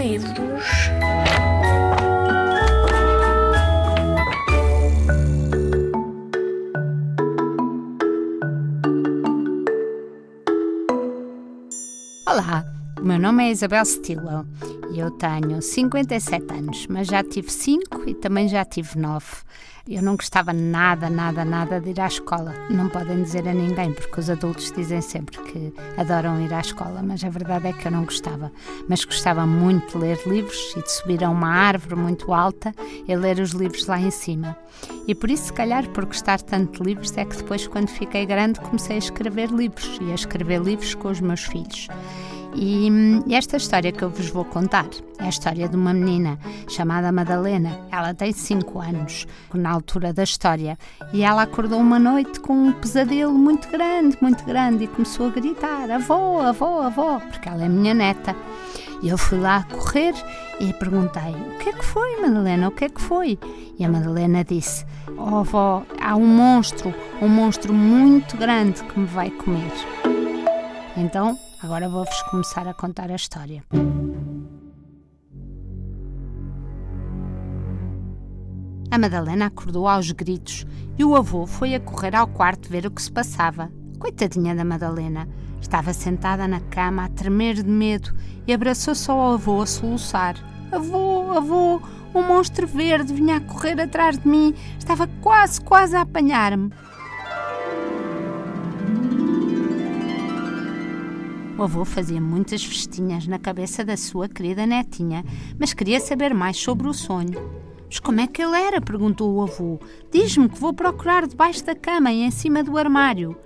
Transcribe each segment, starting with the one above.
livros. Olá, o meu nome é Isabel Stilwell e eu tenho 57 anos, mas já tive 5 e também já tive 9. Eu não gostava nada, nada, nada de ir à escola. Não podem dizer a ninguém, porque os adultos dizem sempre que adoram ir à escola, mas a verdade é que eu não gostava. Mas gostava muito de ler livros e de subir a uma árvore muito alta e ler os livros lá em cima. E por isso, se calhar, por gostar tanto de livros, é que depois, quando fiquei grande, comecei a escrever livros e a escrever livros com os meus filhos. E esta história que eu vos vou contar é a história de uma menina chamada Madalena. Ela tem 5 anos, na altura da história, e ela acordou uma noite com um pesadelo muito grande, muito grande, e começou a gritar: Avó, avó, avó, porque ela é minha neta. E eu fui lá correr e perguntei: O que é que foi, Madalena? O que é que foi? E a Madalena disse: Oh, avó, há um monstro, um monstro muito grande que me vai comer. Então Agora vou-vos começar a contar a história. A Madalena acordou aos gritos e o avô foi a correr ao quarto ver o que se passava. Coitadinha da Madalena. Estava sentada na cama a tremer de medo e abraçou-se ao avô a soluçar. Avô, avô, um monstro verde vinha a correr atrás de mim. Estava quase, quase a apanhar-me. O avô fazia muitas festinhas na cabeça da sua querida netinha, mas queria saber mais sobre o sonho. Mas como é que ele era? perguntou o avô. Diz-me que vou procurar debaixo da cama e em cima do armário.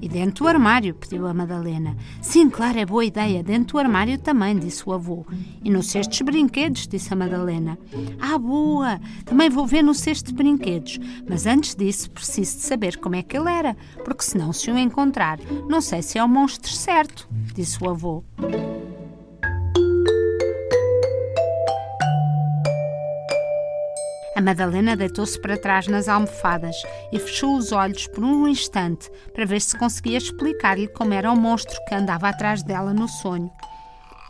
E dentro do armário, pediu a Madalena. Sim, claro, é boa ideia. Dentro do armário também, disse o avô. E no cesto de brinquedos, disse a Madalena. Ah, boa! Também vou ver no cesto de brinquedos. Mas antes disso, preciso de saber como é que ele era, porque senão, se o encontrar, não sei se é o monstro certo, disse o avô. A Madalena deitou-se para trás nas almofadas e fechou os olhos por um instante para ver se conseguia explicar-lhe como era o monstro que andava atrás dela no sonho.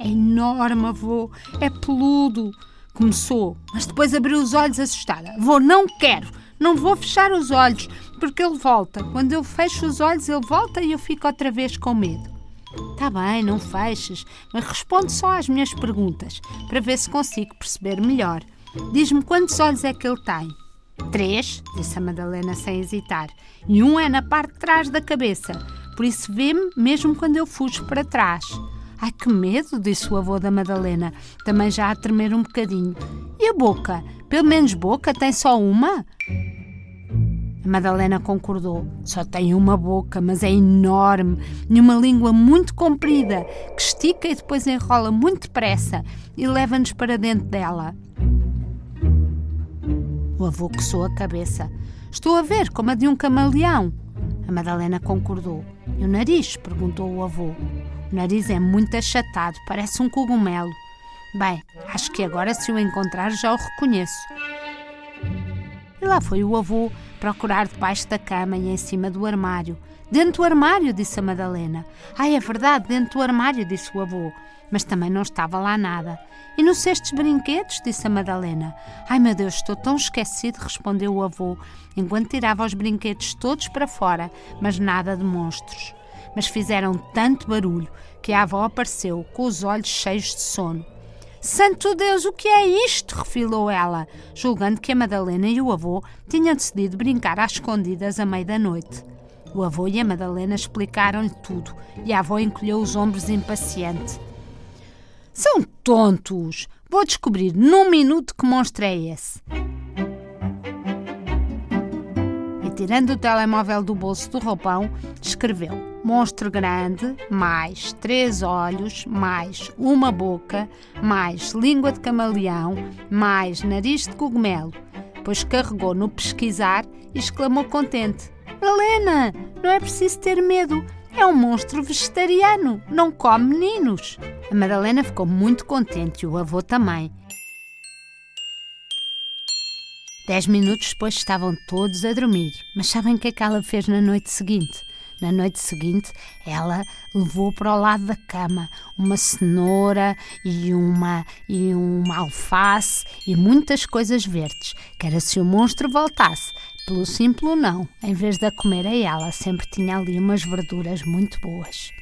É enorme, avô, é peludo. Começou, mas depois abriu os olhos assustada. Vou, não quero, não vou fechar os olhos, porque ele volta. Quando eu fecho os olhos, ele volta e eu fico outra vez com medo. Tá bem, não feches, mas responde só às minhas perguntas, para ver se consigo perceber melhor. Diz-me quantos olhos é que ele tem? Três, disse a Madalena sem hesitar, e um é na parte de trás da cabeça, por isso vê-me mesmo quando eu fujo para trás. Ai, que medo, disse o avô da Madalena, também já a tremer um bocadinho. E a boca? Pelo menos boca tem só uma? A Madalena concordou. Só tem uma boca, mas é enorme, e uma língua muito comprida, que estica e depois enrola muito depressa e leva-nos para dentro dela. O avô coçou a cabeça. Estou a ver como a de um camaleão. A Madalena concordou. E o nariz? perguntou o avô. O nariz é muito achatado, parece um cogumelo. Bem, acho que agora, se o encontrar, já o reconheço. E lá foi o avô procurar debaixo da cama e em cima do armário. Dentro do armário, disse a Madalena. Ai, é verdade, dentro do armário, disse o avô. Mas também não estava lá nada. E no cesto de brinquedos? disse a Madalena. Ai meu Deus, estou tão esquecido, respondeu o avô, enquanto tirava os brinquedos todos para fora, mas nada de monstros. Mas fizeram tanto barulho que a avó apareceu com os olhos cheios de sono. Santo Deus, o que é isto? refilou ela, julgando que a Madalena e o avô tinham decidido brincar às escondidas à meia da noite. O avô e a Madalena explicaram-lhe tudo e a avó encolheu os ombros impaciente. São tontos! Vou descobrir num minuto que monstro é esse. E tirando o telemóvel do bolso do roupão, escreveu: Monstro grande, mais três olhos, mais uma boca, mais língua de camaleão, mais nariz de cogumelo. Depois carregou no pesquisar e exclamou contente: Helena, não é preciso ter medo. É um monstro vegetariano, não come meninos. A Madalena ficou muito contente e o avô também. Dez minutos depois estavam todos a dormir, mas sabem o que é que ela fez na noite seguinte? Na noite seguinte, ela levou para o lado da cama uma cenoura e uma, e uma alface e muitas coisas verdes, que era se o monstro voltasse. Pelo simples não, em vez de a comer a ela, sempre tinha ali umas verduras muito boas.